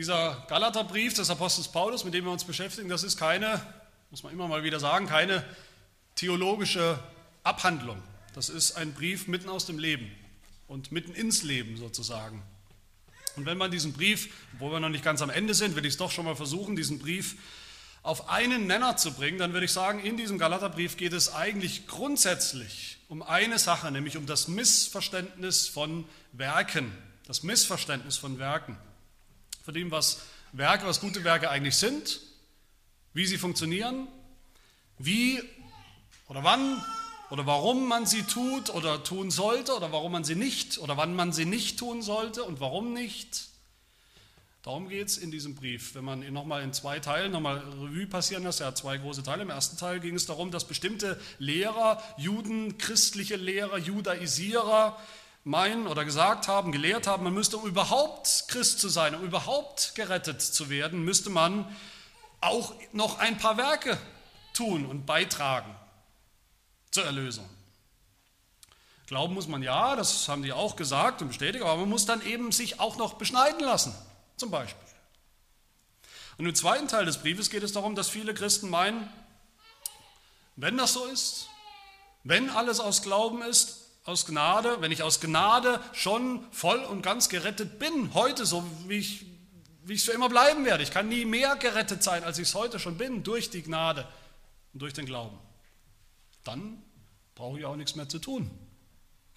dieser Galaterbrief des Apostels Paulus, mit dem wir uns beschäftigen, das ist keine, muss man immer mal wieder sagen, keine theologische Abhandlung. Das ist ein Brief mitten aus dem Leben und mitten ins Leben sozusagen. Und wenn man diesen Brief, wo wir noch nicht ganz am Ende sind, will ich es doch schon mal versuchen, diesen Brief auf einen Nenner zu bringen, dann würde ich sagen, in diesem Galaterbrief geht es eigentlich grundsätzlich um eine Sache, nämlich um das Missverständnis von Werken. Das Missverständnis von Werken. Von dem, was Werke, was gute Werke eigentlich sind, wie sie funktionieren, wie oder wann oder warum man sie tut oder tun sollte oder warum man sie nicht oder wann man sie nicht tun sollte und warum nicht. Darum geht es in diesem Brief. Wenn man ihn nochmal in zwei Teilen nochmal Revue passieren lässt, er hat zwei große Teile. Im ersten Teil ging es darum, dass bestimmte Lehrer, Juden, christliche Lehrer, Judaisierer meinen oder gesagt haben, gelehrt haben, man müsste, um überhaupt Christ zu sein, um überhaupt gerettet zu werden, müsste man auch noch ein paar Werke tun und beitragen zur Erlösung. Glauben muss man ja, das haben die auch gesagt und bestätigt, aber man muss dann eben sich auch noch beschneiden lassen zum Beispiel. Und im zweiten Teil des Briefes geht es darum, dass viele Christen meinen, wenn das so ist, wenn alles aus Glauben ist, aus Gnade, wenn ich aus Gnade schon voll und ganz gerettet bin, heute, so wie ich, wie ich für immer bleiben werde. Ich kann nie mehr gerettet sein, als ich es heute schon bin, durch die Gnade und durch den Glauben. Dann brauche ich auch nichts mehr zu tun.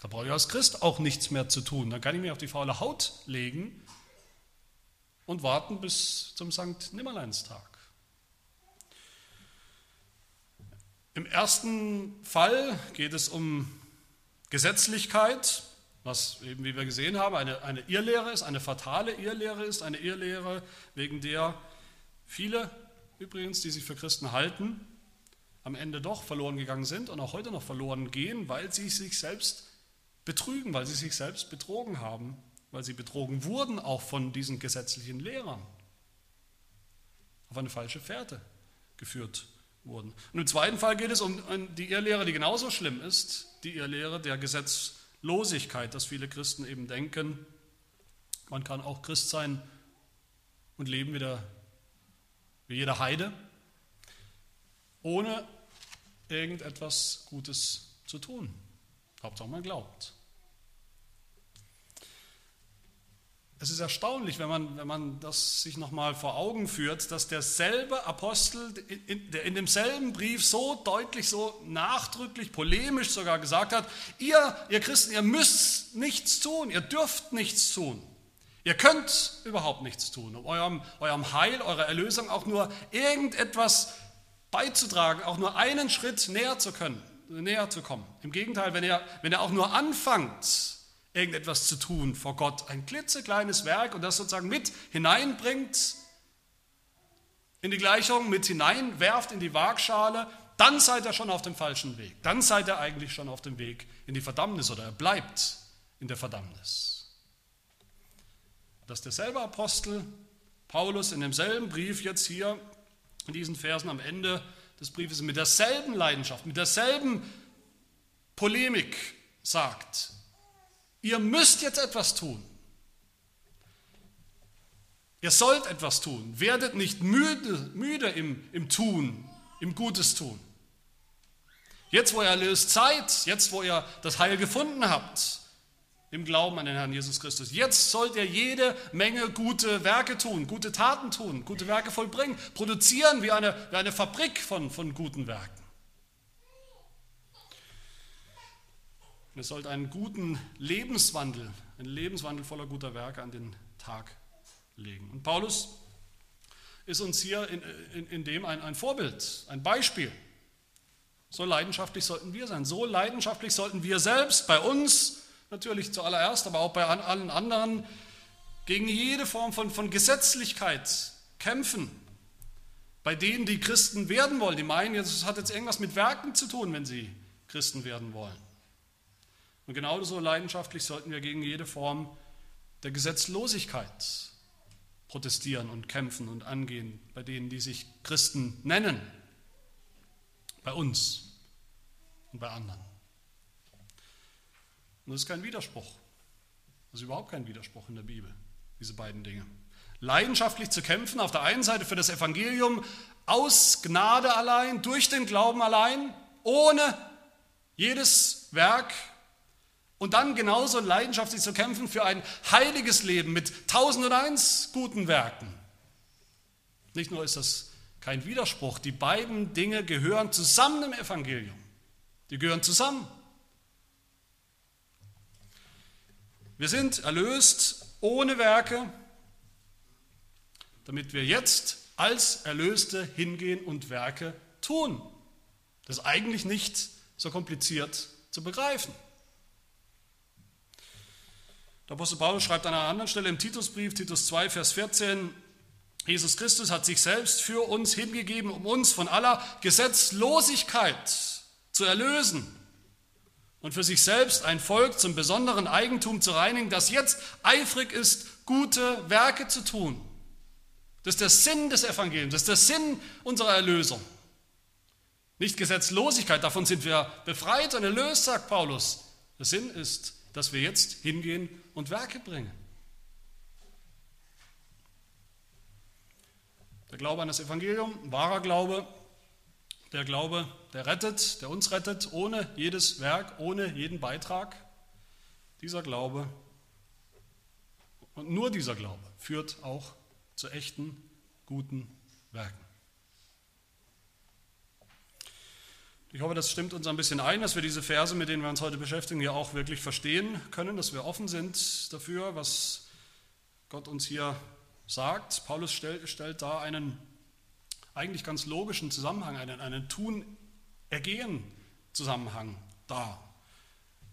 Da brauche ich als Christ auch nichts mehr zu tun. Dann kann ich mich auf die faule Haut legen und warten bis zum Sankt Nimmerleinstag. Im ersten Fall geht es um Gesetzlichkeit, was eben, wie wir gesehen haben, eine, eine Irrlehre ist, eine fatale Irrlehre ist, eine Irrlehre, wegen der viele übrigens, die sich für Christen halten, am Ende doch verloren gegangen sind und auch heute noch verloren gehen, weil sie sich selbst betrügen, weil sie sich selbst betrogen haben weil sie betrogen wurden, auch von diesen gesetzlichen Lehrern, auf eine falsche Fährte geführt wurden. Und im zweiten Fall geht es um die Irrlehre, die genauso schlimm ist, die Irrlehre der Gesetzlosigkeit, dass viele Christen eben denken, man kann auch Christ sein und leben wie, der, wie jeder Heide, ohne irgendetwas Gutes zu tun. Hauptsache man glaubt. Es ist erstaunlich, wenn man, wenn man das sich nochmal vor Augen führt, dass derselbe Apostel, der in demselben Brief so deutlich, so nachdrücklich, polemisch sogar gesagt hat, ihr, ihr Christen, ihr müsst nichts tun, ihr dürft nichts tun. Ihr könnt überhaupt nichts tun, um eurem, eurem Heil, eurer Erlösung auch nur irgendetwas beizutragen, auch nur einen Schritt näher zu können, näher zu kommen. Im Gegenteil, wenn ihr, wenn ihr auch nur anfangt, irgendetwas zu tun vor Gott. Ein klitzekleines Werk und das sozusagen mit hineinbringt in die Gleichung, mit hineinwerft in die Waagschale, dann seid ihr schon auf dem falschen Weg. Dann seid ihr eigentlich schon auf dem Weg in die Verdammnis oder er bleibt in der Verdammnis. Dass derselbe Apostel Paulus in demselben Brief jetzt hier in diesen Versen am Ende des Briefes mit derselben Leidenschaft, mit derselben Polemik sagt, Ihr müsst jetzt etwas tun. Ihr sollt etwas tun. Werdet nicht müde, müde im, im Tun, im Gutes tun. Jetzt, wo ihr erlöst seid, jetzt, wo ihr das Heil gefunden habt, im Glauben an den Herrn Jesus Christus, jetzt sollt ihr jede Menge gute Werke tun, gute Taten tun, gute Werke vollbringen, produzieren wie eine, wie eine Fabrik von, von guten Werken. Und es sollte einen guten Lebenswandel, einen Lebenswandel voller guter Werke an den Tag legen. Und Paulus ist uns hier in, in, in dem ein, ein Vorbild, ein Beispiel. So leidenschaftlich sollten wir sein. So leidenschaftlich sollten wir selbst bei uns, natürlich zuallererst, aber auch bei allen anderen, gegen jede Form von, von Gesetzlichkeit kämpfen. Bei denen, die Christen werden wollen, die meinen, es hat jetzt irgendwas mit Werken zu tun, wenn sie Christen werden wollen. Und genauso leidenschaftlich sollten wir gegen jede Form der Gesetzlosigkeit protestieren und kämpfen und angehen, bei denen, die sich Christen nennen, bei uns und bei anderen. Und das ist kein Widerspruch. Das ist überhaupt kein Widerspruch in der Bibel, diese beiden Dinge. leidenschaftlich zu kämpfen, auf der einen Seite für das Evangelium aus Gnade allein, durch den Glauben allein, ohne jedes Werk und dann genauso leidenschaftlich zu kämpfen für ein heiliges Leben mit tausend und eins guten Werken. Nicht nur ist das kein Widerspruch, die beiden Dinge gehören zusammen im Evangelium. Die gehören zusammen. Wir sind erlöst ohne Werke, damit wir jetzt als Erlöste hingehen und Werke tun. Das ist eigentlich nicht so kompliziert zu begreifen. Der Apostel Paulus schreibt an einer anderen Stelle im Titusbrief, Titus 2, Vers 14, Jesus Christus hat sich selbst für uns hingegeben, um uns von aller Gesetzlosigkeit zu erlösen und für sich selbst ein Volk zum besonderen Eigentum zu reinigen, das jetzt eifrig ist, gute Werke zu tun. Das ist der Sinn des Evangeliums, das ist der Sinn unserer Erlösung. Nicht Gesetzlosigkeit, davon sind wir befreit und erlöst, sagt Paulus. Der Sinn ist, dass wir jetzt hingehen und Werke bringen. Der Glaube an das Evangelium, wahrer Glaube, der Glaube, der rettet, der uns rettet, ohne jedes Werk, ohne jeden Beitrag. Dieser Glaube und nur dieser Glaube führt auch zu echten, guten Werken. Ich hoffe, das stimmt uns ein bisschen ein, dass wir diese Verse, mit denen wir uns heute beschäftigen, hier auch wirklich verstehen können, dass wir offen sind dafür, was Gott uns hier sagt. Paulus stellt, stellt da einen eigentlich ganz logischen Zusammenhang, einen, einen Tun-Ergehen-Zusammenhang dar.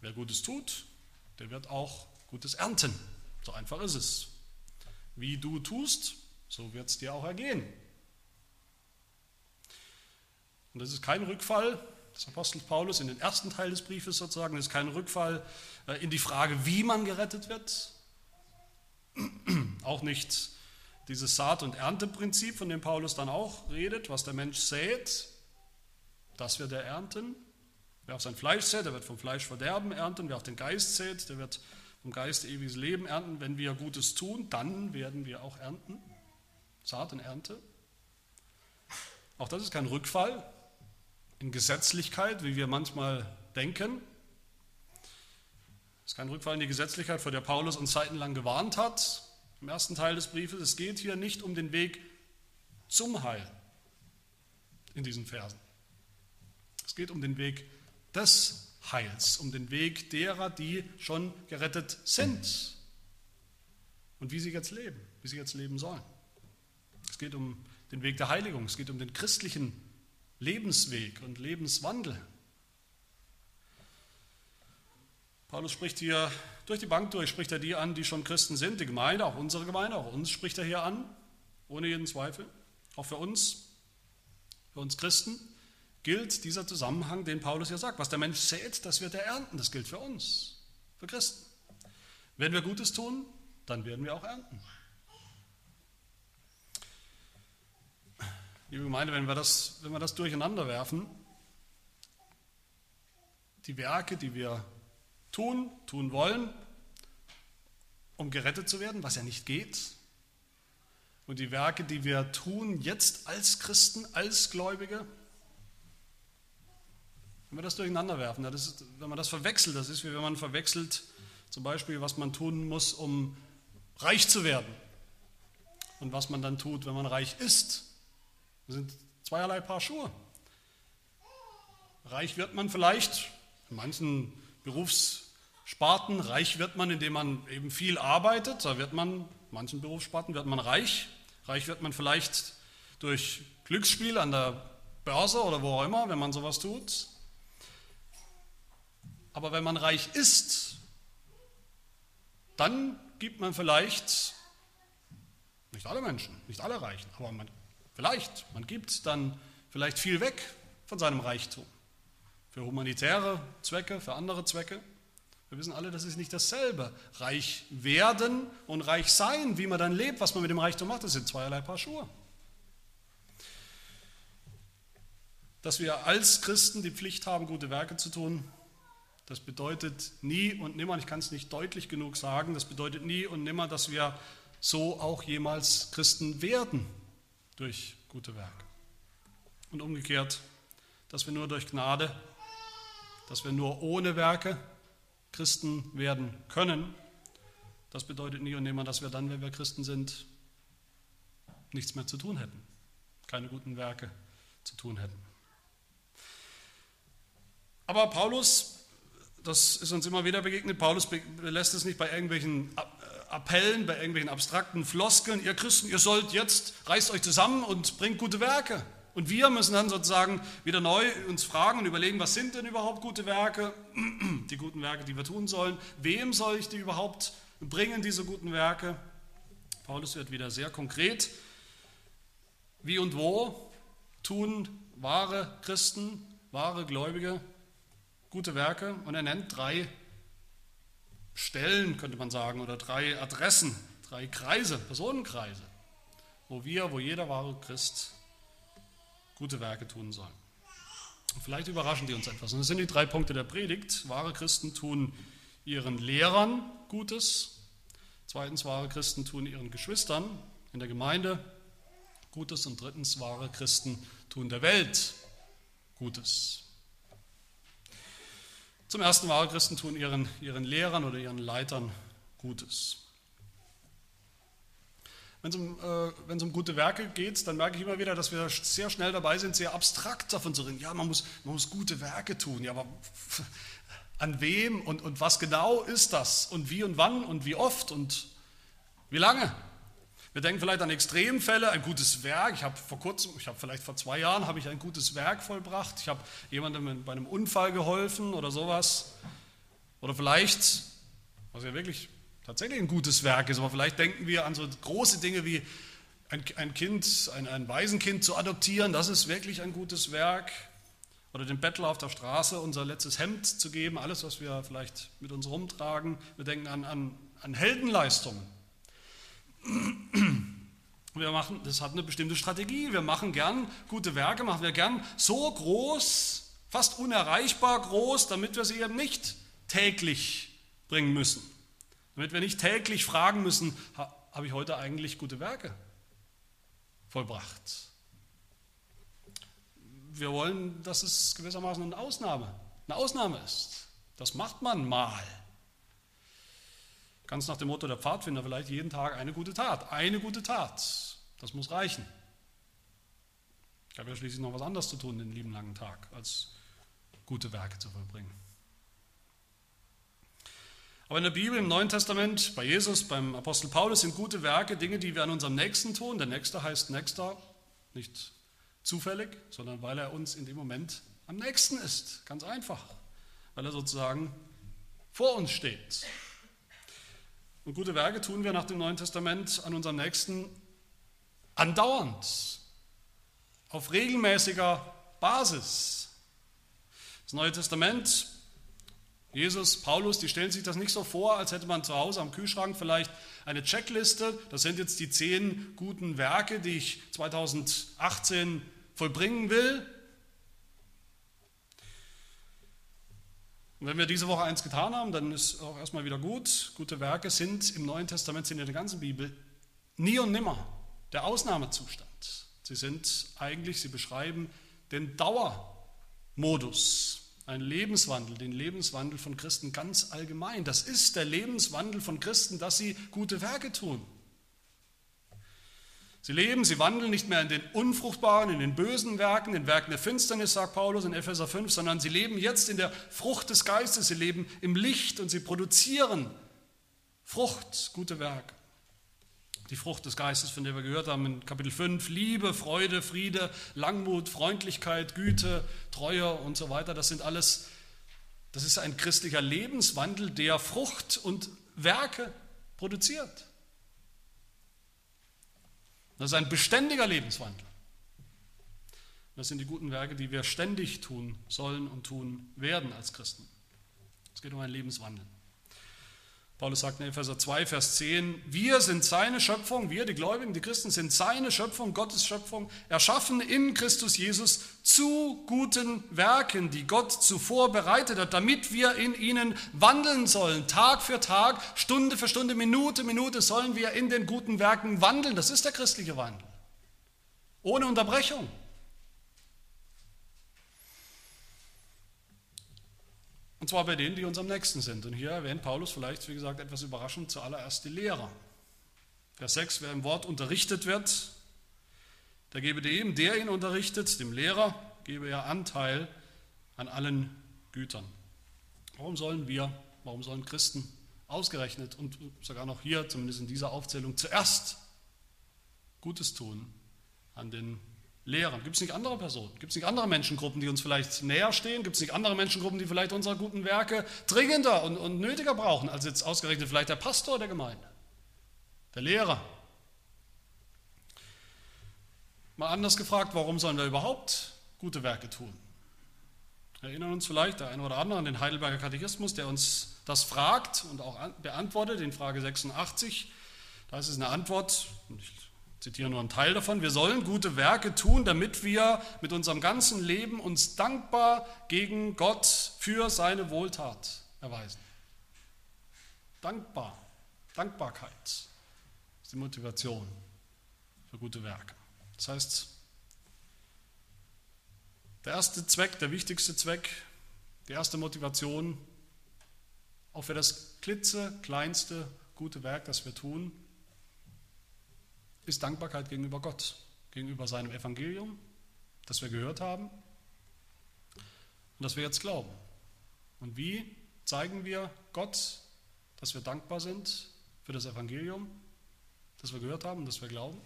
Wer Gutes tut, der wird auch Gutes ernten. So einfach ist es. Wie du tust, so wird es dir auch ergehen. Und das ist kein Rückfall des Apostels Paulus in den ersten Teil des Briefes sozusagen, das ist kein Rückfall äh, in die Frage, wie man gerettet wird. Auch nicht dieses Saat- und Ernteprinzip, von dem Paulus dann auch redet, was der Mensch sät, das wird er ernten. Wer auf sein Fleisch sät, der wird vom Fleisch Verderben ernten. Wer auf den Geist sät, der wird vom Geist ewiges Leben ernten. Wenn wir Gutes tun, dann werden wir auch ernten. Saat und Ernte. Auch das ist kein Rückfall in Gesetzlichkeit, wie wir manchmal denken. Es ist kein Rückfall in die Gesetzlichkeit, vor der Paulus uns zeitenlang gewarnt hat. Im ersten Teil des Briefes. Es geht hier nicht um den Weg zum Heil in diesen Versen. Es geht um den Weg des Heils, um den Weg derer, die schon gerettet sind und wie sie jetzt leben, wie sie jetzt leben sollen. Es geht um den Weg der Heiligung, es geht um den christlichen Lebensweg und Lebenswandel. Paulus spricht hier durch die Bank durch, spricht er die an, die schon Christen sind, die Gemeinde, auch unsere Gemeinde, auch uns spricht er hier an, ohne jeden Zweifel. Auch für uns, für uns Christen gilt dieser Zusammenhang, den Paulus hier sagt. Was der Mensch sät, das wird er ernten. Das gilt für uns, für Christen. Wenn wir Gutes tun, dann werden wir auch ernten. Liebe Gemeinde, wenn wir das, wenn wir das durcheinander werfen, die Werke, die wir tun, tun wollen, um gerettet zu werden, was ja nicht geht, und die Werke, die wir tun jetzt als Christen, als Gläubige, wenn wir das durcheinander werfen, das ist, wenn man das verwechselt, das ist wie wenn man verwechselt, zum Beispiel, was man tun muss, um reich zu werden und was man dann tut, wenn man reich ist. Das sind zweierlei Paar Schuhe. Reich wird man vielleicht, in manchen Berufssparten, reich wird man, indem man eben viel arbeitet. Da wird man, in manchen Berufssparten wird man reich. Reich wird man vielleicht durch Glücksspiel an der Börse oder wo auch immer, wenn man sowas tut. Aber wenn man reich ist, dann gibt man vielleicht, nicht alle Menschen, nicht alle Reichen, aber man Vielleicht, man gibt dann vielleicht viel weg von seinem Reichtum. Für humanitäre Zwecke, für andere Zwecke. Wir wissen alle, das ist nicht dasselbe. Reich werden und reich sein, wie man dann lebt, was man mit dem Reichtum macht, das sind zweierlei Paar Schuhe. Dass wir als Christen die Pflicht haben, gute Werke zu tun, das bedeutet nie und nimmer, ich kann es nicht deutlich genug sagen, das bedeutet nie und nimmer, dass wir so auch jemals Christen werden durch gute Werke. Und umgekehrt, dass wir nur durch Gnade, dass wir nur ohne Werke Christen werden können, das bedeutet nie und nimmer, dass wir dann, wenn wir Christen sind, nichts mehr zu tun hätten, keine guten Werke zu tun hätten. Aber Paulus, das ist uns immer wieder begegnet, Paulus lässt es nicht bei irgendwelchen Appellen, bei irgendwelchen abstrakten Floskeln, ihr Christen, ihr sollt jetzt, reißt euch zusammen und bringt gute Werke. Und wir müssen dann sozusagen wieder neu uns fragen und überlegen, was sind denn überhaupt gute Werke, die guten Werke, die wir tun sollen, wem soll ich die überhaupt bringen, diese guten Werke. Paulus wird wieder sehr konkret. Wie und wo tun wahre Christen, wahre Gläubige gute Werke? Und er nennt drei Stellen, könnte man sagen, oder drei Adressen, drei Kreise, Personenkreise, wo wir, wo jeder wahre Christ gute Werke tun soll. vielleicht überraschen die uns etwas. Und das sind die drei Punkte der Predigt. Wahre Christen tun ihren Lehrern Gutes. Zweitens, wahre Christen tun ihren Geschwistern in der Gemeinde Gutes. Und drittens, wahre Christen tun der Welt Gutes. Zum ersten, wahre Christen tun ihren, ihren Lehrern oder ihren Leitern Gutes. Wenn es, um, äh, um gute Werke geht, dann merke ich immer wieder, dass wir sehr schnell dabei sind, sehr abstrakt davon zu reden. Ja, man muss, man muss gute Werke tun. Ja, aber an wem und, und was genau ist das und wie und wann und wie oft und wie lange. Wir denken vielleicht an Extremfälle, ein gutes Werk. Ich habe vor kurzem, ich habe vielleicht vor zwei Jahren, habe ich ein gutes Werk vollbracht. Ich habe jemandem bei einem Unfall geholfen oder sowas. Oder vielleicht, was ja wirklich tatsächlich ein gutes Werk ist, aber vielleicht denken wir an so große Dinge wie ein, ein Kind, ein, ein Waisenkind zu adoptieren. Das ist wirklich ein gutes Werk. Oder dem Bettler auf der Straße unser letztes Hemd zu geben, alles, was wir vielleicht mit uns rumtragen. Wir denken an, an, an Heldenleistungen. Wir machen, das hat eine bestimmte Strategie. Wir machen gern gute Werke, machen wir gern so groß, fast unerreichbar groß, damit wir sie eben nicht täglich bringen müssen. Damit wir nicht täglich fragen müssen, habe ich heute eigentlich gute Werke vollbracht? wir wollen, dass es gewissermaßen eine Ausnahme, eine Ausnahme ist. Das macht man mal. Ganz nach dem Motto der Pfadfinder, vielleicht jeden Tag eine gute Tat. Eine gute Tat. Das muss reichen. Ich habe ja schließlich noch was anderes zu tun den lieben langen Tag, als gute Werke zu vollbringen. Aber in der Bibel, im Neuen Testament, bei Jesus, beim Apostel Paulus sind gute Werke Dinge, die wir an unserem Nächsten tun. Der Nächste heißt Nächster, nicht zufällig, sondern weil er uns in dem Moment am nächsten ist. Ganz einfach. Weil er sozusagen vor uns steht. Und gute Werke tun wir nach dem Neuen Testament an unserem Nächsten andauernd, auf regelmäßiger Basis. Das Neue Testament Jesus, Paulus, die stellen sich das nicht so vor, als hätte man zu Hause am Kühlschrank vielleicht eine Checkliste. Das sind jetzt die zehn guten Werke, die ich 2018 vollbringen will. Und wenn wir diese Woche eins getan haben, dann ist auch erstmal wieder gut. Gute Werke sind im Neuen Testament, sind in der ganzen Bibel nie und nimmer der Ausnahmezustand. Sie sind eigentlich, sie beschreiben den Dauermodus ein Lebenswandel, den Lebenswandel von Christen ganz allgemein. Das ist der Lebenswandel von Christen, dass sie gute Werke tun. Sie leben, sie wandeln nicht mehr in den unfruchtbaren, in den bösen Werken, in Werken der Finsternis, sagt Paulus in Epheser 5, sondern sie leben jetzt in der Frucht des Geistes, sie leben im Licht und sie produzieren Frucht, gute Werke die Frucht des Geistes, von der wir gehört haben in Kapitel 5, Liebe, Freude, Friede, Langmut, Freundlichkeit, Güte, Treue und so weiter, das sind alles, das ist ein christlicher Lebenswandel, der Frucht und Werke produziert. Das ist ein beständiger Lebenswandel. Das sind die guten Werke, die wir ständig tun sollen und tun werden als Christen. Es geht um einen Lebenswandel. Paulus sagt in Epheser 2, Vers 10, wir sind seine Schöpfung, wir, die Gläubigen, die Christen, sind seine Schöpfung, Gottes Schöpfung, erschaffen in Christus Jesus zu guten Werken, die Gott zuvor bereitet hat, damit wir in ihnen wandeln sollen. Tag für Tag, Stunde für Stunde, Minute, Minute sollen wir in den guten Werken wandeln. Das ist der christliche Wandel. Ohne Unterbrechung. Zwar bei denen, die uns am nächsten sind. Und hier erwähnt Paulus vielleicht, wie gesagt, etwas überraschend zuallererst die Lehrer. Vers 6, wer im Wort unterrichtet wird, der gebe dem, der ihn unterrichtet, dem Lehrer, gebe er Anteil an allen Gütern. Warum sollen wir, warum sollen Christen ausgerechnet und sogar noch hier, zumindest in dieser Aufzählung, zuerst Gutes tun an den Lehrern? Gibt es nicht andere Personen? Gibt es nicht andere Menschengruppen, die uns vielleicht näher stehen? Gibt es nicht andere Menschengruppen, die vielleicht unsere guten Werke dringender und, und nötiger brauchen, als jetzt ausgerechnet vielleicht der Pastor der Gemeinde, der Lehrer? Mal anders gefragt, warum sollen wir überhaupt gute Werke tun? Erinnern uns vielleicht der eine oder andere an den Heidelberger Katechismus, der uns das fragt und auch beantwortet in Frage 86. Da ist es eine Antwort, ich zitiere nur einen Teil davon, wir sollen gute Werke tun, damit wir mit unserem ganzen Leben uns dankbar gegen Gott für seine Wohltat erweisen. Dankbar, Dankbarkeit ist die Motivation für gute Werke. Das heißt, der erste Zweck, der wichtigste Zweck, die erste Motivation, auch für das klitzekleinste gute Werk, das wir tun, ist Dankbarkeit gegenüber Gott, gegenüber seinem Evangelium, das wir gehört haben und das wir jetzt glauben. Und wie zeigen wir Gott, dass wir dankbar sind für das Evangelium, das wir gehört haben und das wir glauben?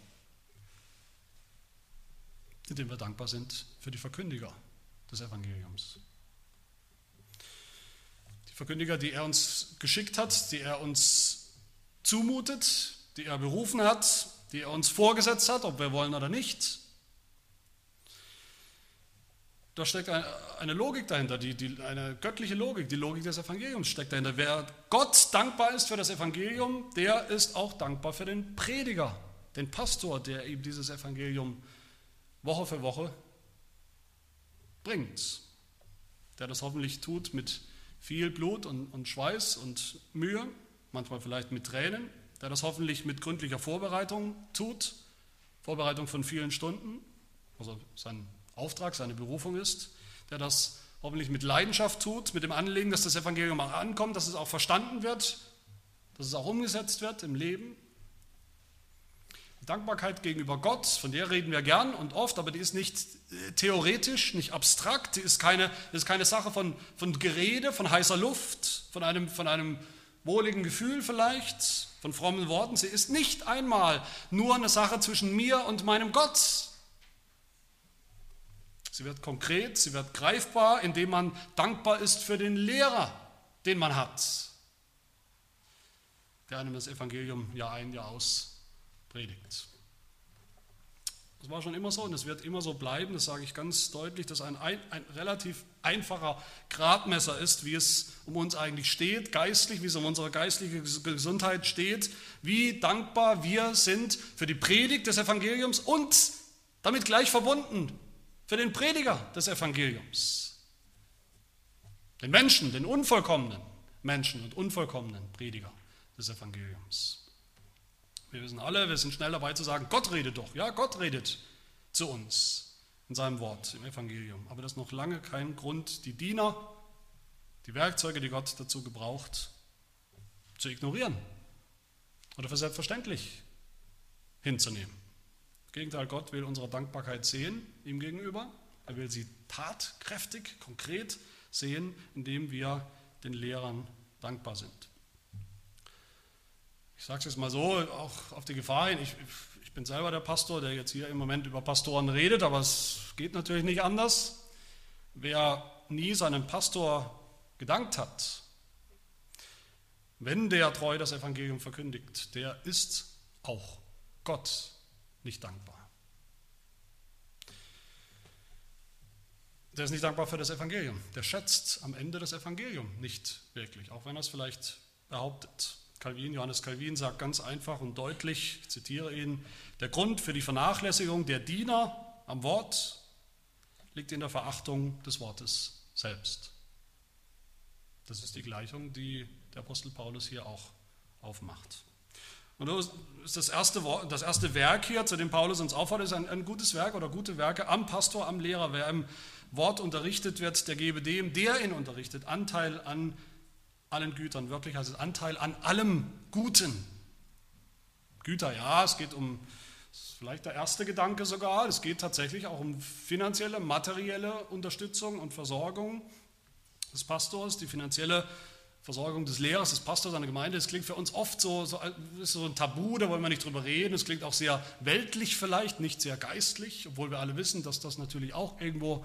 Indem wir dankbar sind für die Verkündiger des Evangeliums. Die Verkündiger, die er uns geschickt hat, die er uns zumutet, die er berufen hat, die er uns vorgesetzt hat, ob wir wollen oder nicht. Da steckt eine Logik dahinter, die, die, eine göttliche Logik, die Logik des Evangeliums steckt dahinter. Wer Gott dankbar ist für das Evangelium, der ist auch dankbar für den Prediger, den Pastor, der ihm dieses Evangelium Woche für Woche bringt. Der das hoffentlich tut mit viel Blut und, und Schweiß und Mühe, manchmal vielleicht mit Tränen, der das hoffentlich mit gründlicher Vorbereitung tut, Vorbereitung von vielen Stunden, also sein Auftrag, seine Berufung ist, der das hoffentlich mit Leidenschaft tut, mit dem Anliegen, dass das Evangelium auch ankommt, dass es auch verstanden wird, dass es auch umgesetzt wird im Leben. Dankbarkeit gegenüber Gott, von der reden wir gern und oft, aber die ist nicht äh, theoretisch, nicht abstrakt, die ist keine, ist keine Sache von, von Gerede, von heißer Luft, von einem, von einem wohligen Gefühl vielleicht, von frommen Worten. Sie ist nicht einmal nur eine Sache zwischen mir und meinem Gott. Sie wird konkret, sie wird greifbar, indem man dankbar ist für den Lehrer, den man hat, der einem das Evangelium Jahr ein, Jahr aus predigt. Das war schon immer so und es wird immer so bleiben, das sage ich ganz deutlich, dass ein, ein, ein, relativ einfacher Gradmesser ist, wie es um uns eigentlich steht, geistlich, wie es um unsere geistliche Gesundheit steht, wie dankbar wir sind für die Predigt des Evangeliums und damit gleich verbunden für den Prediger des Evangeliums. Den Menschen, den unvollkommenen Menschen und unvollkommenen Prediger des Evangeliums. Wir wissen alle, wir sind schnell dabei zu sagen, Gott redet doch. Ja, Gott redet zu uns in seinem Wort, im Evangelium. Aber das ist noch lange kein Grund, die Diener, die Werkzeuge, die Gott dazu gebraucht, zu ignorieren oder für selbstverständlich hinzunehmen. Im Gegenteil, Gott will unsere Dankbarkeit sehen ihm gegenüber. Er will sie tatkräftig, konkret sehen, indem wir den Lehrern dankbar sind ich sage es jetzt mal so, auch auf die Gefahr hin, ich, ich bin selber der Pastor, der jetzt hier im Moment über Pastoren redet, aber es geht natürlich nicht anders. Wer nie seinem Pastor gedankt hat, wenn der treu das Evangelium verkündigt, der ist auch Gott nicht dankbar. Der ist nicht dankbar für das Evangelium. Der schätzt am Ende das Evangelium nicht wirklich, auch wenn er es vielleicht behauptet. Calvin, Johannes Calvin sagt ganz einfach und deutlich, ich zitiere ihn, der Grund für die Vernachlässigung der Diener am Wort liegt in der Verachtung des Wortes selbst. Das ist die Gleichung, die der Apostel Paulus hier auch aufmacht. Und ist das erste, das erste Werk hier, zu dem Paulus uns auffordert, ist ein, ein gutes Werk oder gute Werke am Pastor, am Lehrer. Wer im Wort unterrichtet wird, der gebe dem, der ihn unterrichtet, Anteil an allen Gütern. Wörtlich heißt Anteil an allem Guten. Güter, ja, es geht um, vielleicht der erste Gedanke sogar, es geht tatsächlich auch um finanzielle, materielle Unterstützung und Versorgung des Pastors, die finanzielle Versorgung des Lehrers, des Pastors seiner Gemeinde. Das klingt für uns oft so, so, ist so ein Tabu, da wollen wir nicht drüber reden. Es klingt auch sehr weltlich vielleicht, nicht sehr geistlich, obwohl wir alle wissen, dass das natürlich auch irgendwo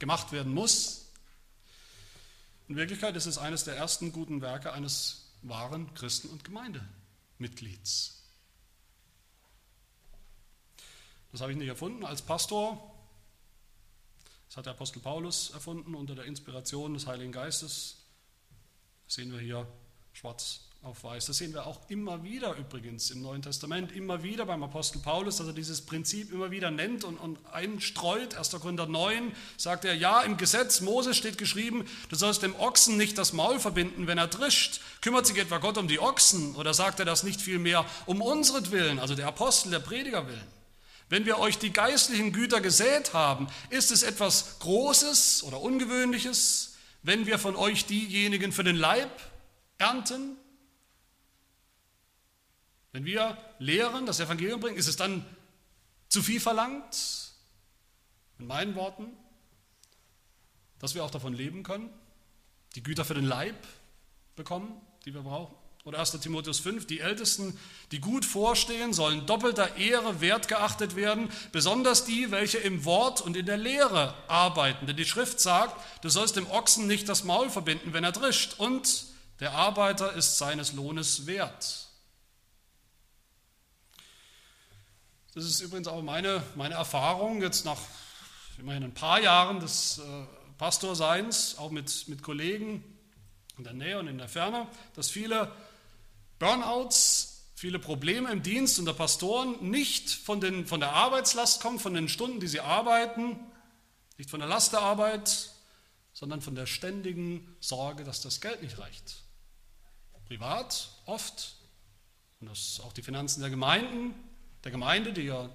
gemacht werden muss. In Wirklichkeit ist es eines der ersten guten Werke eines wahren Christen- und Gemeindemitglieds. Das habe ich nicht erfunden als Pastor. Das hat der Apostel Paulus erfunden unter der Inspiration des Heiligen Geistes. Das sehen wir hier schwarz auf weiß. Das sehen wir auch immer wieder übrigens im Neuen Testament, immer wieder beim Apostel Paulus, dass er dieses Prinzip immer wieder nennt und, und einstreut. 1. Korinther 9 sagt er, ja, im Gesetz Moses steht geschrieben, du sollst dem Ochsen nicht das Maul verbinden, wenn er drischt. Kümmert sich etwa Gott um die Ochsen oder sagt er das nicht vielmehr um unseren also der Apostel, der Prediger willen? Wenn wir euch die geistlichen Güter gesät haben, ist es etwas Großes oder Ungewöhnliches, wenn wir von euch diejenigen für den Leib ernten, wenn wir lehren, das Evangelium bringen, ist es dann zu viel verlangt? In meinen Worten, dass wir auch davon leben können, die Güter für den Leib bekommen, die wir brauchen. Oder 1. Timotheus 5, die Ältesten, die gut vorstehen, sollen doppelter Ehre wertgeachtet werden, besonders die, welche im Wort und in der Lehre arbeiten. Denn die Schrift sagt, du sollst dem Ochsen nicht das Maul verbinden, wenn er drischt, und der Arbeiter ist seines Lohnes wert. Das ist übrigens auch meine, meine Erfahrung jetzt nach immerhin ein paar Jahren des äh, Pastorseins, auch mit, mit Kollegen in der Nähe und in der Ferne, dass viele Burnouts, viele Probleme im Dienst und der Pastoren nicht von, den, von der Arbeitslast kommen, von den Stunden, die sie arbeiten, nicht von der Last der Arbeit, sondern von der ständigen Sorge, dass das Geld nicht reicht. Privat oft, und auch die Finanzen der Gemeinden, der Gemeinde, die ja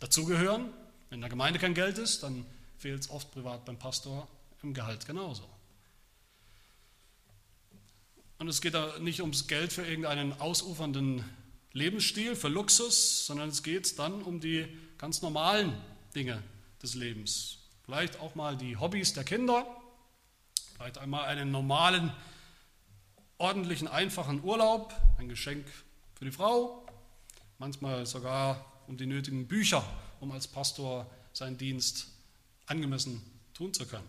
dazugehören. Wenn in der Gemeinde kein Geld ist, dann fehlt es oft privat beim Pastor im Gehalt genauso. Und es geht da nicht ums Geld für irgendeinen ausufernden Lebensstil, für Luxus, sondern es geht dann um die ganz normalen Dinge des Lebens. Vielleicht auch mal die Hobbys der Kinder, vielleicht einmal einen normalen, ordentlichen, einfachen Urlaub, ein Geschenk für die Frau, manchmal sogar um die nötigen Bücher, um als Pastor seinen Dienst angemessen tun zu können.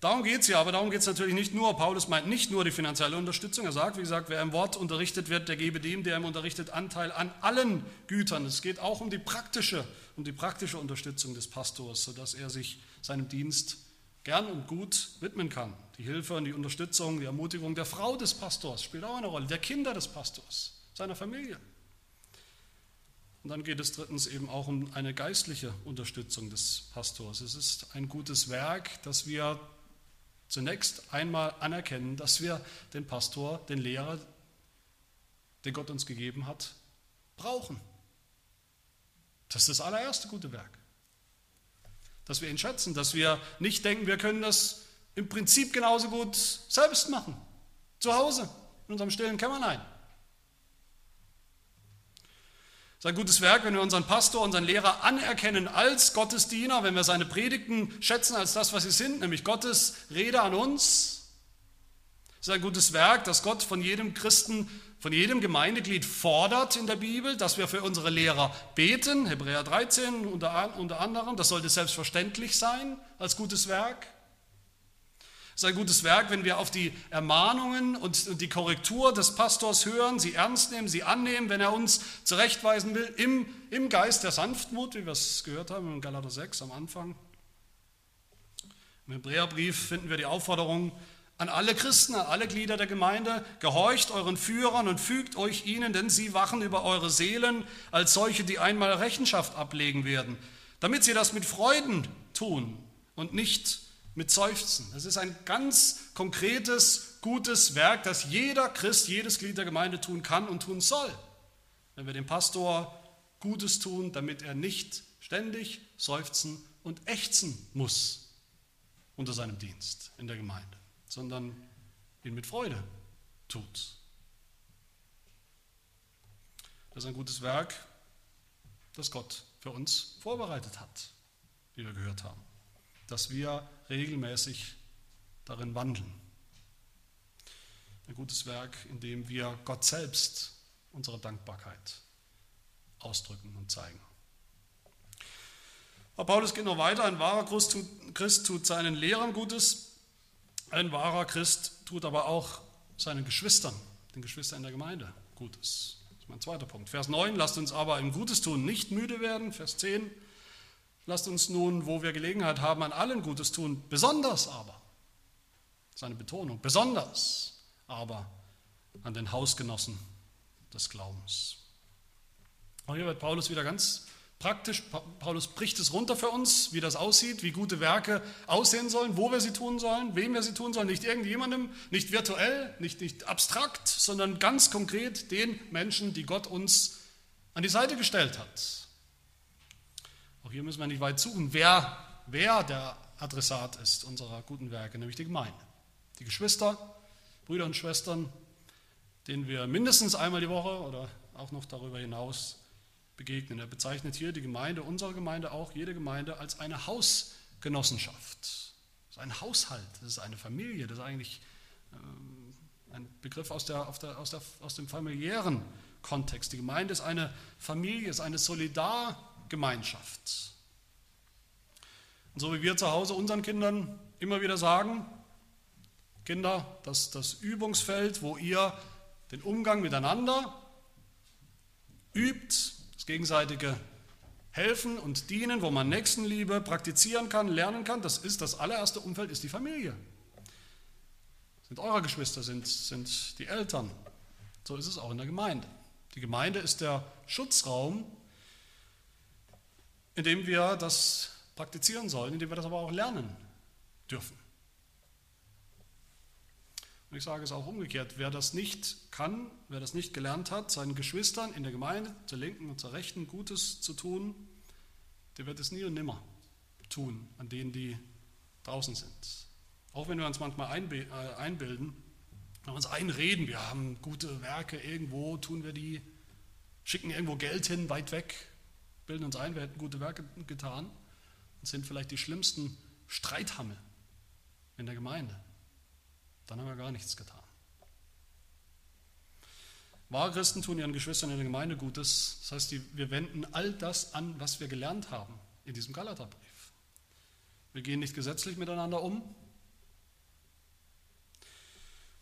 Darum geht es ja, aber darum geht es natürlich nicht nur. Paulus meint nicht nur die finanzielle Unterstützung. Er sagt, wie gesagt, wer im Wort unterrichtet wird, der gebe dem, der ihm unterrichtet, Anteil an allen Gütern. Es geht auch um die praktische, um die praktische Unterstützung des Pastors, sodass er sich seinem Dienst gern und gut widmen kann. Die Hilfe und die Unterstützung, die Ermutigung der Frau des Pastors spielt auch eine Rolle, der Kinder des Pastors seiner Familie. Und dann geht es drittens eben auch um eine geistliche Unterstützung des Pastors. Es ist ein gutes Werk, dass wir zunächst einmal anerkennen, dass wir den Pastor, den Lehrer, den Gott uns gegeben hat, brauchen. Das ist das allererste gute Werk. Dass wir ihn schätzen, dass wir nicht denken, wir können das im Prinzip genauso gut selbst machen. Zu Hause, in unserem stillen Kämmerlein. Es ist ein gutes Werk, wenn wir unseren Pastor, unseren Lehrer anerkennen als Gottesdiener, wenn wir seine Predigten schätzen als das, was sie sind, nämlich Gottes Rede an uns. Es ist ein gutes Werk, dass Gott von jedem Christen, von jedem Gemeindeglied fordert in der Bibel, dass wir für unsere Lehrer beten, Hebräer 13 unter, unter anderem. Das sollte selbstverständlich sein als gutes Werk. Es ist ein gutes Werk, wenn wir auf die Ermahnungen und die Korrektur des Pastors hören, sie ernst nehmen, sie annehmen, wenn er uns zurechtweisen will, im, im Geist der Sanftmut, wie wir es gehört haben in Galater 6 am Anfang. Im Hebräerbrief finden wir die Aufforderung, an alle Christen, an alle Glieder der Gemeinde, gehorcht euren Führern und fügt euch ihnen, denn sie wachen über eure Seelen als solche, die einmal Rechenschaft ablegen werden, damit sie das mit Freuden tun und nicht mit Seufzen. Das ist ein ganz konkretes, gutes Werk, das jeder Christ, jedes Glied der Gemeinde tun kann und tun soll. Wenn wir dem Pastor Gutes tun, damit er nicht ständig seufzen und ächzen muss unter seinem Dienst in der Gemeinde, sondern ihn mit Freude tut. Das ist ein gutes Werk, das Gott für uns vorbereitet hat, wie wir gehört haben, dass wir regelmäßig darin wandeln. Ein gutes Werk, in dem wir Gott selbst unsere Dankbarkeit ausdrücken und zeigen. Aber Paulus geht noch weiter. Ein wahrer Christ tut seinen Lehrern Gutes. Ein wahrer Christ tut aber auch seinen Geschwistern, den Geschwistern in der Gemeinde, Gutes. Das ist mein zweiter Punkt. Vers 9, lasst uns aber im Gutes tun nicht müde werden. Vers 10, lasst uns nun, wo wir Gelegenheit haben, an allen Gutes tun, besonders aber, seine Betonung, besonders aber an den Hausgenossen des Glaubens. Auch hier wird Paulus wieder ganz praktisch. Paulus bricht es runter für uns, wie das aussieht, wie gute Werke aussehen sollen, wo wir sie tun sollen, wem wir sie tun sollen. Nicht irgendjemandem, nicht virtuell, nicht, nicht abstrakt, sondern ganz konkret den Menschen, die Gott uns an die Seite gestellt hat. Auch hier müssen wir nicht weit suchen, wer, wer der Adressat ist unserer guten Werke, nämlich die Gemeinde. Die Geschwister, Brüder und Schwestern, denen wir mindestens einmal die Woche oder auch noch darüber hinaus begegnen. Er bezeichnet hier die Gemeinde, unsere Gemeinde auch, jede Gemeinde als eine Hausgenossenschaft. Das ist ein Haushalt, das ist eine Familie, das ist eigentlich ähm, ein Begriff aus, der, der, aus, der, aus dem familiären Kontext. Die Gemeinde ist eine Familie, ist eine Solidargemeinschaft. Und so wie wir zu Hause unseren Kindern immer wieder sagen, Kinder, das, das Übungsfeld, wo ihr den Umgang miteinander übt, das gegenseitige Helfen und Dienen, wo man Nächstenliebe praktizieren kann, lernen kann, das ist das allererste Umfeld, ist die Familie. Sind eure Geschwister, sind, sind die Eltern. So ist es auch in der Gemeinde. Die Gemeinde ist der Schutzraum, in dem wir das praktizieren sollen, in dem wir das aber auch lernen dürfen. Und ich sage es auch umgekehrt, wer das nicht kann, wer das nicht gelernt hat, seinen Geschwistern in der Gemeinde, zur Linken und zur Rechten, Gutes zu tun, der wird es nie und nimmer tun an denen, die draußen sind. Auch wenn wir uns manchmal äh, einbilden, wenn wir uns einreden, wir haben gute Werke irgendwo, tun wir die, schicken irgendwo Geld hin, weit weg, bilden uns ein, wir hätten gute Werke getan und sind vielleicht die schlimmsten Streithammel in der Gemeinde dann haben wir gar nichts getan. Wahre Christen tun ihren Geschwistern in der Gemeinde Gutes. Das heißt, wir wenden all das an, was wir gelernt haben in diesem Galaterbrief. Wir gehen nicht gesetzlich miteinander um.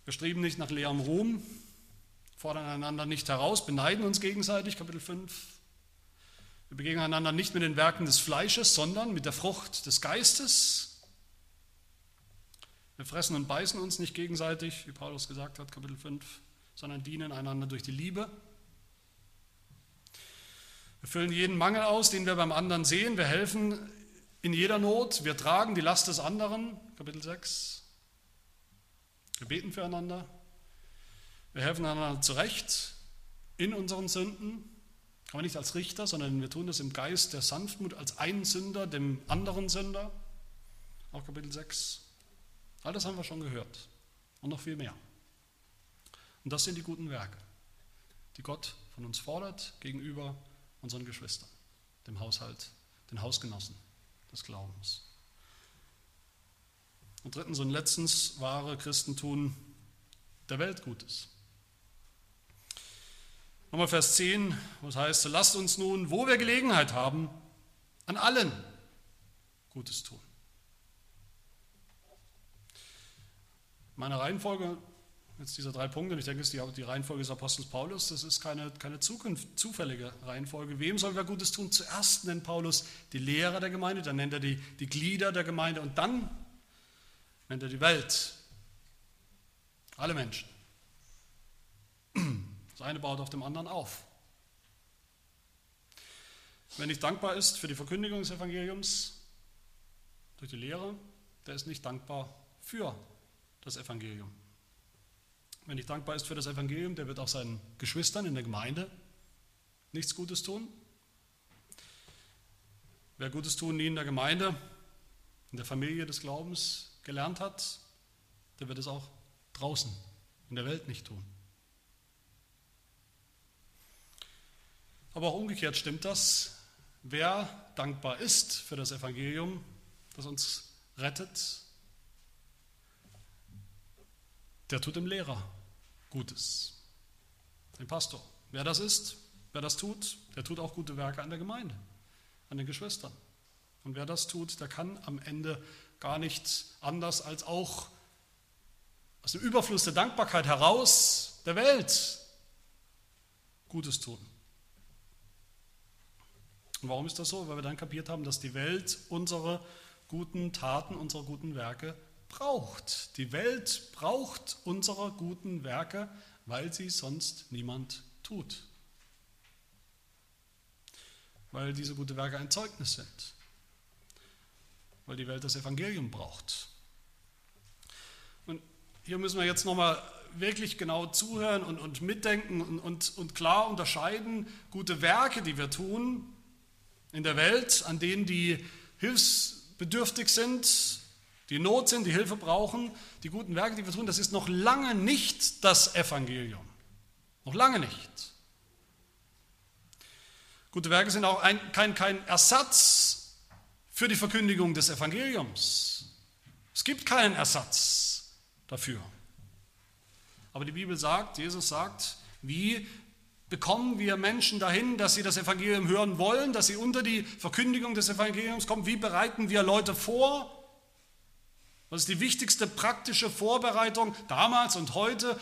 Wir streben nicht nach leerem Ruhm, fordern einander nicht heraus, beneiden uns gegenseitig, Kapitel 5. Wir begegnen einander nicht mit den Werken des Fleisches, sondern mit der Frucht des Geistes, wir fressen und beißen uns nicht gegenseitig, wie Paulus gesagt hat, Kapitel 5, sondern dienen einander durch die Liebe. Wir füllen jeden Mangel aus, den wir beim anderen sehen. Wir helfen in jeder Not. Wir tragen die Last des anderen, Kapitel 6. Wir beten füreinander. Wir helfen einander zurecht in unseren Sünden. Aber nicht als Richter, sondern wir tun das im Geist der Sanftmut als einen Sünder dem anderen Sünder. Auch Kapitel 6. All das haben wir schon gehört und noch viel mehr. Und das sind die guten Werke, die Gott von uns fordert gegenüber unseren Geschwistern, dem Haushalt, den Hausgenossen des Glaubens. Und drittens und letztens, wahre Christen tun der Welt Gutes. Nochmal Vers 10, was heißt, lasst uns nun, wo wir Gelegenheit haben, an allen Gutes tun. Meine Reihenfolge, jetzt diese drei Punkte, ich denke, es ist die, die Reihenfolge des Apostels Paulus, das ist keine, keine Zukunft, zufällige Reihenfolge. Wem sollen wir Gutes tun? Zuerst nennt Paulus die Lehrer der Gemeinde, dann nennt er die, die Glieder der Gemeinde und dann nennt er die Welt Alle Menschen. Das eine baut auf dem anderen auf. Wer nicht dankbar ist für die Verkündigung des Evangeliums durch die Lehre, der ist nicht dankbar für das Evangelium. Wer nicht dankbar ist für das Evangelium, der wird auch seinen Geschwistern in der Gemeinde nichts Gutes tun. Wer Gutes tun nie in der Gemeinde, in der Familie des Glaubens gelernt hat, der wird es auch draußen in der Welt nicht tun. Aber auch umgekehrt stimmt das. Wer dankbar ist für das Evangelium, das uns rettet, der tut dem Lehrer Gutes, dem Pastor. Wer das ist, wer das tut, der tut auch gute Werke an der Gemeinde, an den Geschwistern. Und wer das tut, der kann am Ende gar nicht anders als auch aus dem Überfluss der Dankbarkeit heraus der Welt Gutes tun. Und warum ist das so? Weil wir dann kapiert haben, dass die Welt unsere guten Taten, unsere guten Werke braucht. Die Welt braucht unsere guten Werke, weil sie sonst niemand tut. Weil diese guten Werke ein Zeugnis sind. Weil die Welt das Evangelium braucht. Und hier müssen wir jetzt nochmal wirklich genau zuhören und, und mitdenken und, und, und klar unterscheiden, gute Werke, die wir tun, in der Welt, an denen die hilfsbedürftig sind, die Not sind, die Hilfe brauchen, die guten Werke, die wir tun, das ist noch lange nicht das Evangelium. Noch lange nicht. Gute Werke sind auch ein, kein, kein Ersatz für die Verkündigung des Evangeliums. Es gibt keinen Ersatz dafür. Aber die Bibel sagt, Jesus sagt, wie bekommen wir Menschen dahin, dass sie das Evangelium hören wollen, dass sie unter die Verkündigung des Evangeliums kommen? Wie bereiten wir Leute vor? Was ist die wichtigste praktische Vorbereitung damals und heute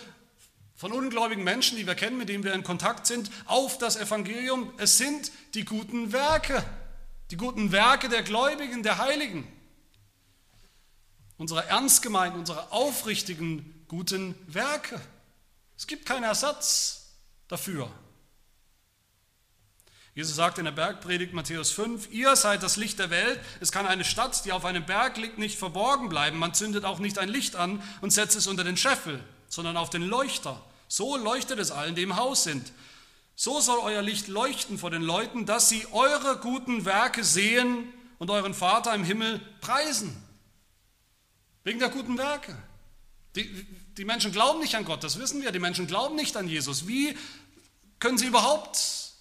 von ungläubigen Menschen, die wir kennen, mit denen wir in Kontakt sind, auf das Evangelium? Es sind die guten Werke, die guten Werke der Gläubigen, der Heiligen. Unsere ernst gemeinten, unsere aufrichtigen guten Werke. Es gibt keinen Ersatz dafür. Jesus sagt in der Bergpredigt Matthäus 5, ihr seid das Licht der Welt. Es kann eine Stadt, die auf einem Berg liegt, nicht verborgen bleiben. Man zündet auch nicht ein Licht an und setzt es unter den Scheffel, sondern auf den Leuchter. So leuchtet es allen, die im Haus sind. So soll euer Licht leuchten vor den Leuten, dass sie eure guten Werke sehen und euren Vater im Himmel preisen. Wegen der guten Werke. Die, die Menschen glauben nicht an Gott, das wissen wir. Die Menschen glauben nicht an Jesus. Wie können sie überhaupt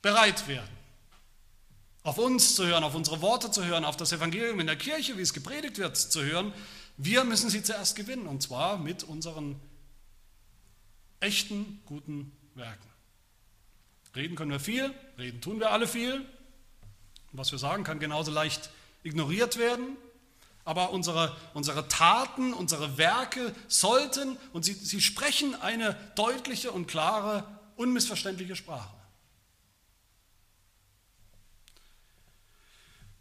bereit werden, auf uns zu hören, auf unsere Worte zu hören, auf das Evangelium in der Kirche, wie es gepredigt wird, zu hören? Wir müssen sie zuerst gewinnen, und zwar mit unseren echten guten Werken. Reden können wir viel, reden tun wir alle viel. Was wir sagen, kann genauso leicht ignoriert werden. Aber unsere, unsere Taten, unsere Werke sollten, und sie, sie sprechen eine deutliche und klare, unmissverständliche Sprache.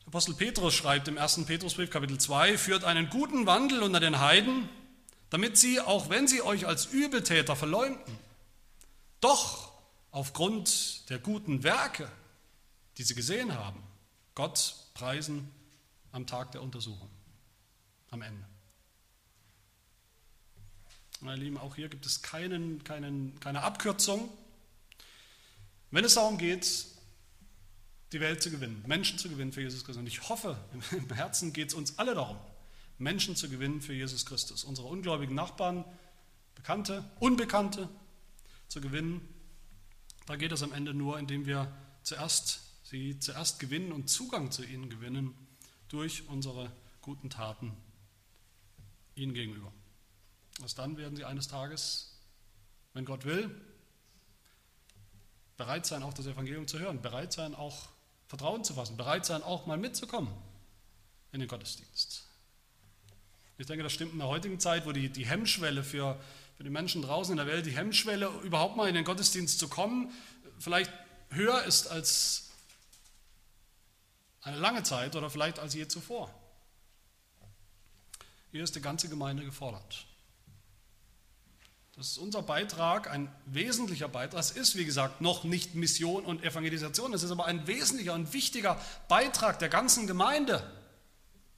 Apostel Petrus schreibt im 1. Petrusbrief Kapitel 2, führt einen guten Wandel unter den Heiden, damit sie, auch wenn sie euch als Übeltäter verleumden, doch aufgrund der guten Werke, die sie gesehen haben, Gott preisen am Tag der Untersuchung am Ende. Meine Lieben, auch hier gibt es keinen, keinen, keine Abkürzung, wenn es darum geht, die Welt zu gewinnen, Menschen zu gewinnen für Jesus Christus. Und ich hoffe, im Herzen geht es uns alle darum, Menschen zu gewinnen für Jesus Christus. Unsere ungläubigen Nachbarn, Bekannte, Unbekannte zu gewinnen. Da geht es am Ende nur, indem wir zuerst sie zuerst gewinnen und Zugang zu ihnen gewinnen durch unsere guten Taten ihnen gegenüber. Erst dann werden sie eines Tages, wenn Gott will, bereit sein, auch das Evangelium zu hören, bereit sein, auch Vertrauen zu fassen, bereit sein, auch mal mitzukommen in den Gottesdienst. Ich denke, das stimmt in der heutigen Zeit, wo die, die Hemmschwelle für, für die Menschen draußen in der Welt, die Hemmschwelle, überhaupt mal in den Gottesdienst zu kommen, vielleicht höher ist als eine lange Zeit oder vielleicht als je zuvor. Hier ist die ganze Gemeinde gefordert. Das ist unser Beitrag, ein wesentlicher Beitrag. Es ist, wie gesagt, noch nicht Mission und Evangelisation. Es ist aber ein wesentlicher und wichtiger Beitrag der ganzen Gemeinde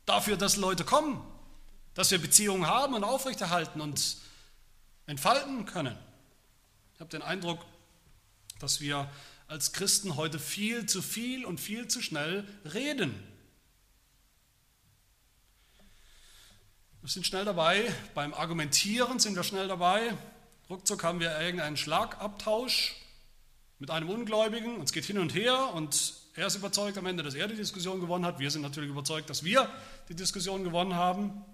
dafür, dass Leute kommen, dass wir Beziehungen haben und aufrechterhalten und entfalten können. Ich habe den Eindruck, dass wir als Christen heute viel zu viel und viel zu schnell reden. Wir sind schnell dabei, beim Argumentieren sind wir schnell dabei. Ruckzuck haben wir irgendeinen Schlagabtausch mit einem Ungläubigen und es geht hin und her und er ist überzeugt am Ende, dass er die Diskussion gewonnen hat. Wir sind natürlich überzeugt, dass wir die Diskussion gewonnen haben.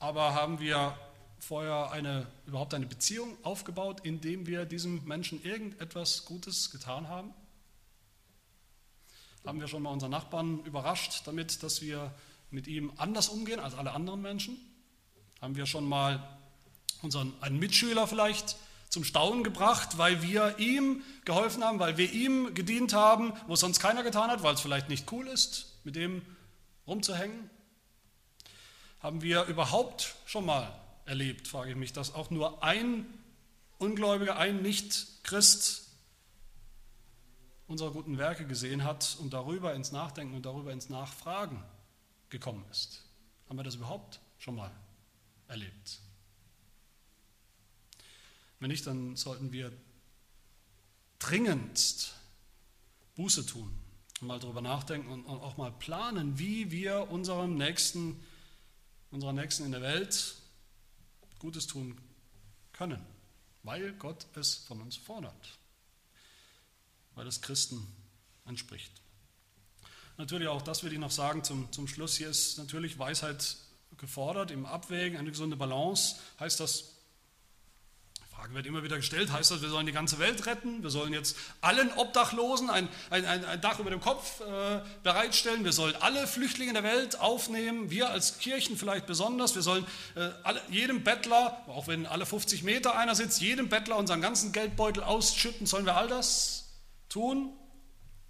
Aber haben wir vorher eine, überhaupt eine Beziehung aufgebaut, indem wir diesem Menschen irgendetwas Gutes getan haben? Haben wir schon mal unseren Nachbarn überrascht damit, dass wir mit ihm anders umgehen als alle anderen Menschen? Haben wir schon mal unseren, einen Mitschüler vielleicht zum Staunen gebracht, weil wir ihm geholfen haben, weil wir ihm gedient haben, wo sonst keiner getan hat, weil es vielleicht nicht cool ist, mit dem rumzuhängen? Haben wir überhaupt schon mal erlebt, frage ich mich, dass auch nur ein Ungläubiger, ein Nicht-Christ unsere guten Werke gesehen hat und darüber ins Nachdenken und darüber ins Nachfragen gekommen ist. Haben wir das überhaupt schon mal erlebt? Wenn nicht, dann sollten wir dringendst Buße tun und mal darüber nachdenken und auch mal planen, wie wir unserem Nächsten, unserer Nächsten in der Welt Gutes tun können, weil Gott es von uns fordert, weil es Christen entspricht. Natürlich auch, das will ich noch sagen zum, zum Schluss. Hier ist natürlich Weisheit gefordert im Abwägen, eine gesunde Balance. Heißt das Frage wird immer wieder gestellt, heißt das, wir sollen die ganze Welt retten? Wir sollen jetzt allen Obdachlosen ein, ein, ein, ein Dach über dem Kopf äh, bereitstellen? Wir sollen alle Flüchtlinge der Welt aufnehmen, wir als Kirchen vielleicht besonders. Wir sollen äh, alle, jedem Bettler, auch wenn alle 50 Meter einer sitzt, jedem Bettler unseren ganzen Geldbeutel ausschütten. Sollen wir all das tun?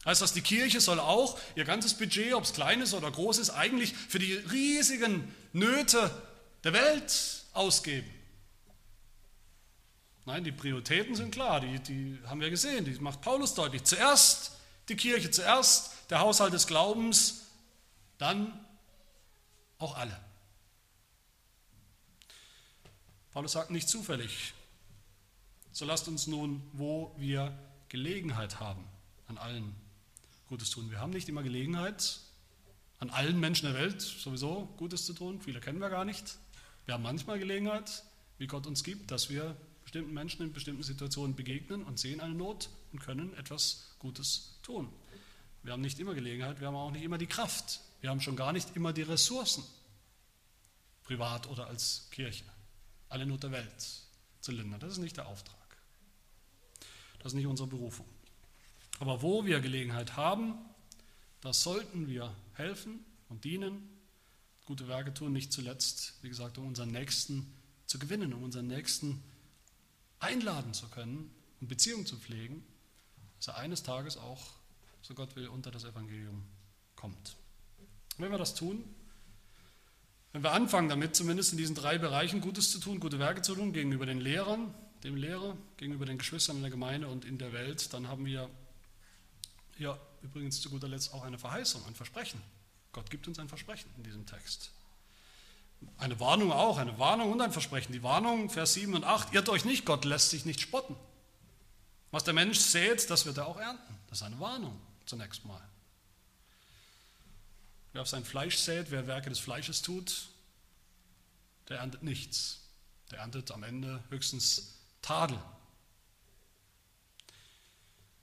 Heißt das, die Kirche soll auch ihr ganzes Budget, ob es klein ist oder groß ist, eigentlich für die riesigen Nöte der Welt ausgeben? Nein, die Prioritäten sind klar, die, die haben wir gesehen, die macht Paulus deutlich. Zuerst die Kirche, zuerst der Haushalt des Glaubens, dann auch alle. Paulus sagt nicht zufällig, so lasst uns nun, wo wir Gelegenheit haben, an allen Gutes tun. Wir haben nicht immer Gelegenheit, an allen Menschen der Welt sowieso Gutes zu tun. Viele kennen wir gar nicht. Wir haben manchmal Gelegenheit, wie Gott uns gibt, dass wir bestimmten Menschen in bestimmten Situationen begegnen und sehen eine Not und können etwas Gutes tun. Wir haben nicht immer Gelegenheit, wir haben auch nicht immer die Kraft, wir haben schon gar nicht immer die Ressourcen, privat oder als Kirche, alle Not der Welt zu lindern. Das ist nicht der Auftrag. Das ist nicht unsere Berufung. Aber wo wir Gelegenheit haben, da sollten wir helfen und dienen, gute Werke tun, nicht zuletzt, wie gesagt, um unseren Nächsten zu gewinnen, um unseren Nächsten einladen zu können und Beziehung zu pflegen, dass er eines Tages auch, so Gott will, unter das Evangelium kommt. Wenn wir das tun, wenn wir anfangen damit, zumindest in diesen drei Bereichen Gutes zu tun, gute Werke zu tun, gegenüber den Lehrern, dem Lehrer, gegenüber den Geschwistern in der Gemeinde und in der Welt, dann haben wir ja übrigens zu guter Letzt auch eine Verheißung, ein Versprechen. Gott gibt uns ein Versprechen in diesem Text. Eine Warnung auch, eine Warnung und ein Versprechen. Die Warnung, Vers 7 und 8, irrt euch nicht, Gott lässt sich nicht spotten. Was der Mensch sät, das wird er auch ernten. Das ist eine Warnung zunächst mal. Wer auf sein Fleisch sät, wer Werke des Fleisches tut, der erntet nichts. Der erntet am Ende höchstens Tadel.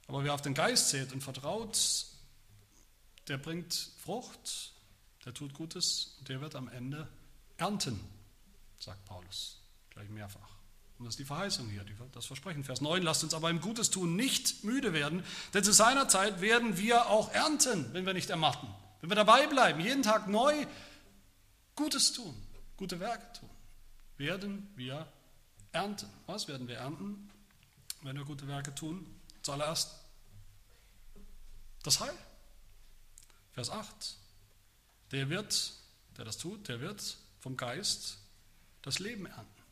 Aber wer auf den Geist sät und vertraut, der bringt Frucht, der tut Gutes und der wird am Ende ernten, sagt Paulus gleich mehrfach. Und das ist die Verheißung hier, das Versprechen. Vers 9, lasst uns aber im Gutes tun nicht müde werden, denn zu seiner Zeit werden wir auch ernten, wenn wir nicht ermatten. Wenn wir dabei bleiben, jeden Tag neu Gutes tun, gute Werke tun, werden wir ernten. Was werden wir ernten, wenn wir gute Werke tun? Zuallererst das Heil. Vers 8. Der wird, der das tut, der wird vom Geist das Leben ernten.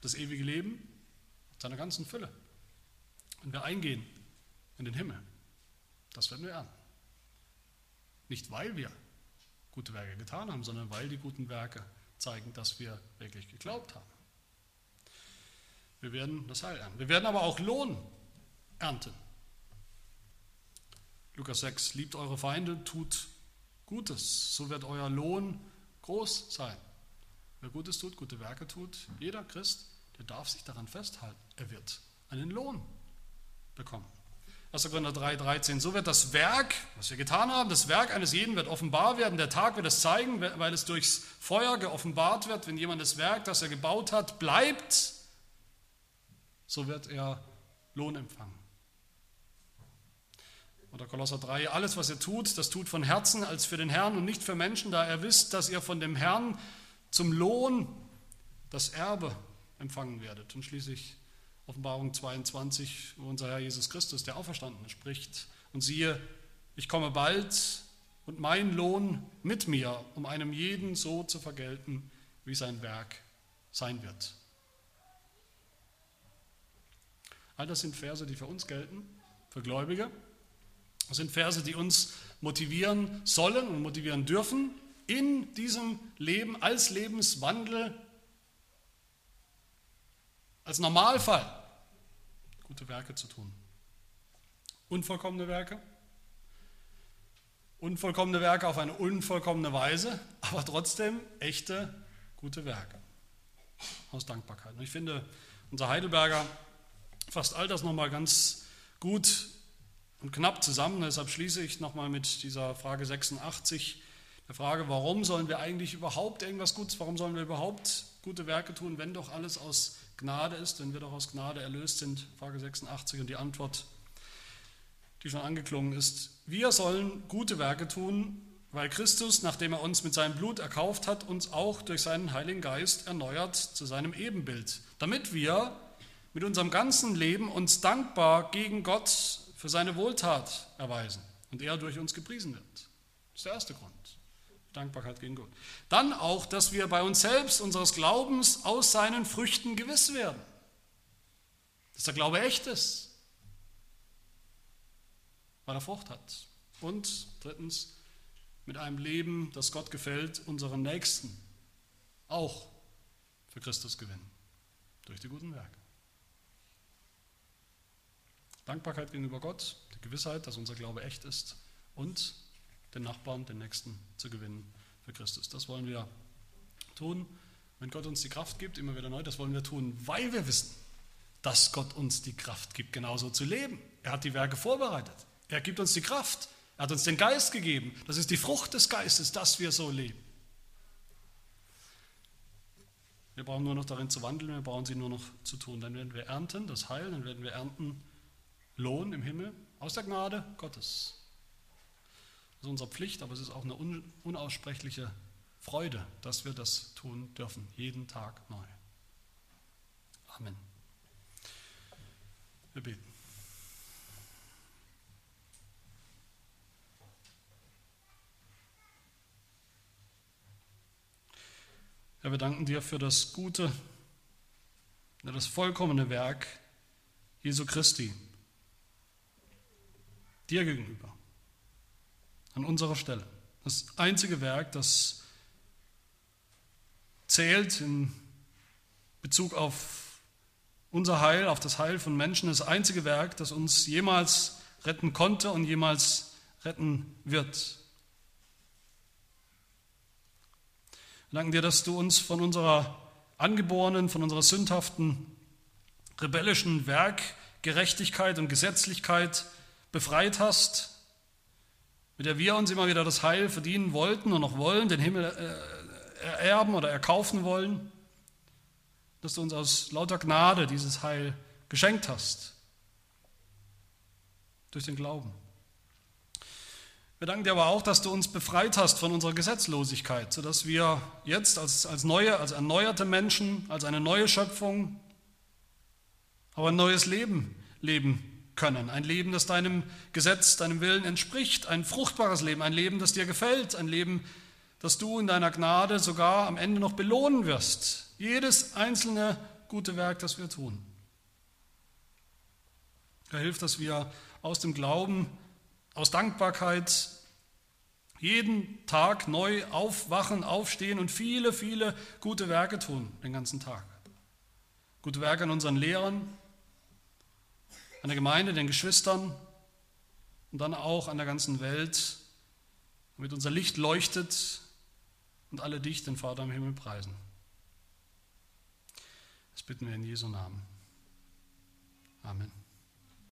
das ewige Leben in seiner ganzen Fülle. Wenn wir eingehen in den Himmel, das werden wir ernten. Nicht weil wir gute Werke getan haben, sondern weil die guten Werke zeigen, dass wir wirklich geglaubt haben. Wir werden das Heil ernten. Wir werden aber auch Lohn ernten. Lukas 6, liebt eure Feinde, tut Gutes, so wird euer Lohn groß sein. Wer Gutes tut, gute Werke tut, jeder Christ, der darf sich daran festhalten. Er wird einen Lohn bekommen. 1. Korinther 3, 13. So wird das Werk, was wir getan haben, das Werk eines jeden wird offenbar werden. Der Tag wird es zeigen, weil es durchs Feuer geoffenbart wird. Wenn jemand das Werk, das er gebaut hat, bleibt, so wird er Lohn empfangen. Oder Kolosser 3, alles, was ihr tut, das tut von Herzen als für den Herrn und nicht für Menschen, da ihr wisst, dass ihr von dem Herrn zum Lohn das Erbe empfangen werdet. Und schließlich Offenbarung 22, wo unser Herr Jesus Christus, der Auferstandene, spricht. Und siehe, ich komme bald und mein Lohn mit mir, um einem jeden so zu vergelten, wie sein Werk sein wird. All das sind Verse, die für uns gelten, für Gläubige. Das sind Verse, die uns motivieren sollen und motivieren dürfen, in diesem Leben als Lebenswandel, als Normalfall gute Werke zu tun. Unvollkommene Werke, unvollkommene Werke auf eine unvollkommene Weise, aber trotzdem echte gute Werke aus Dankbarkeit. Und ich finde, unser Heidelberger fasst all das nochmal ganz gut und knapp zusammen. Deshalb schließe ich nochmal mit dieser Frage 86, der Frage, warum sollen wir eigentlich überhaupt irgendwas Gutes, warum sollen wir überhaupt gute Werke tun, wenn doch alles aus Gnade ist, wenn wir doch aus Gnade erlöst sind. Frage 86 und die Antwort, die schon angeklungen ist. Wir sollen gute Werke tun, weil Christus, nachdem er uns mit seinem Blut erkauft hat, uns auch durch seinen Heiligen Geist erneuert zu seinem Ebenbild, damit wir mit unserem ganzen Leben uns dankbar gegen Gott für seine Wohltat erweisen und er durch uns gepriesen wird. Das ist der erste Grund. Dankbarkeit gegen Gott. Dann auch, dass wir bei uns selbst unseres Glaubens aus seinen Früchten gewiss werden. Dass der Glaube echt ist, weil er Frucht hat. Und drittens, mit einem Leben, das Gott gefällt, unseren Nächsten auch für Christus gewinnen. Durch die guten Werke. Dankbarkeit gegenüber Gott, die Gewissheit, dass unser Glaube echt ist und den Nachbarn, den Nächsten zu gewinnen für Christus. Das wollen wir tun, wenn Gott uns die Kraft gibt, immer wieder neu. Das wollen wir tun, weil wir wissen, dass Gott uns die Kraft gibt, genauso zu leben. Er hat die Werke vorbereitet. Er gibt uns die Kraft. Er hat uns den Geist gegeben. Das ist die Frucht des Geistes, dass wir so leben. Wir brauchen nur noch darin zu wandeln, wir brauchen sie nur noch zu tun. Dann werden wir ernten das Heil, dann werden wir ernten Lohn im Himmel aus der Gnade Gottes. Das ist unsere Pflicht, aber es ist auch eine unaussprechliche Freude, dass wir das tun dürfen, jeden Tag neu. Amen. Wir beten. Herr, wir danken dir für das gute, das vollkommene Werk Jesu Christi, dir gegenüber, an unserer Stelle. Das einzige Werk, das zählt in Bezug auf unser Heil, auf das Heil von Menschen, das einzige Werk, das uns jemals retten konnte und jemals retten wird. Wir danken dir, dass du uns von unserer angeborenen, von unserer sündhaften, rebellischen Werkgerechtigkeit und Gesetzlichkeit befreit hast, mit der wir uns immer wieder das Heil verdienen wollten und noch wollen, den Himmel äh, ererben oder erkaufen wollen, dass du uns aus lauter Gnade dieses Heil geschenkt hast, durch den Glauben. Wir danken dir aber auch, dass du uns befreit hast von unserer Gesetzlosigkeit, sodass wir jetzt als, als neue, als erneuerte Menschen, als eine neue Schöpfung, aber ein neues Leben leben können. Ein Leben, das deinem Gesetz, deinem Willen entspricht. Ein fruchtbares Leben, ein Leben, das dir gefällt. Ein Leben, das du in deiner Gnade sogar am Ende noch belohnen wirst. Jedes einzelne gute Werk, das wir tun. Er hilft, dass wir aus dem Glauben, aus Dankbarkeit jeden Tag neu aufwachen, aufstehen und viele, viele gute Werke tun, den ganzen Tag. Gute Werke an unseren Lehrern, an der Gemeinde, den Geschwistern und dann auch an der ganzen Welt, damit unser Licht leuchtet und alle dich, den Vater im Himmel, preisen. Das bitten wir in Jesu Namen. Amen.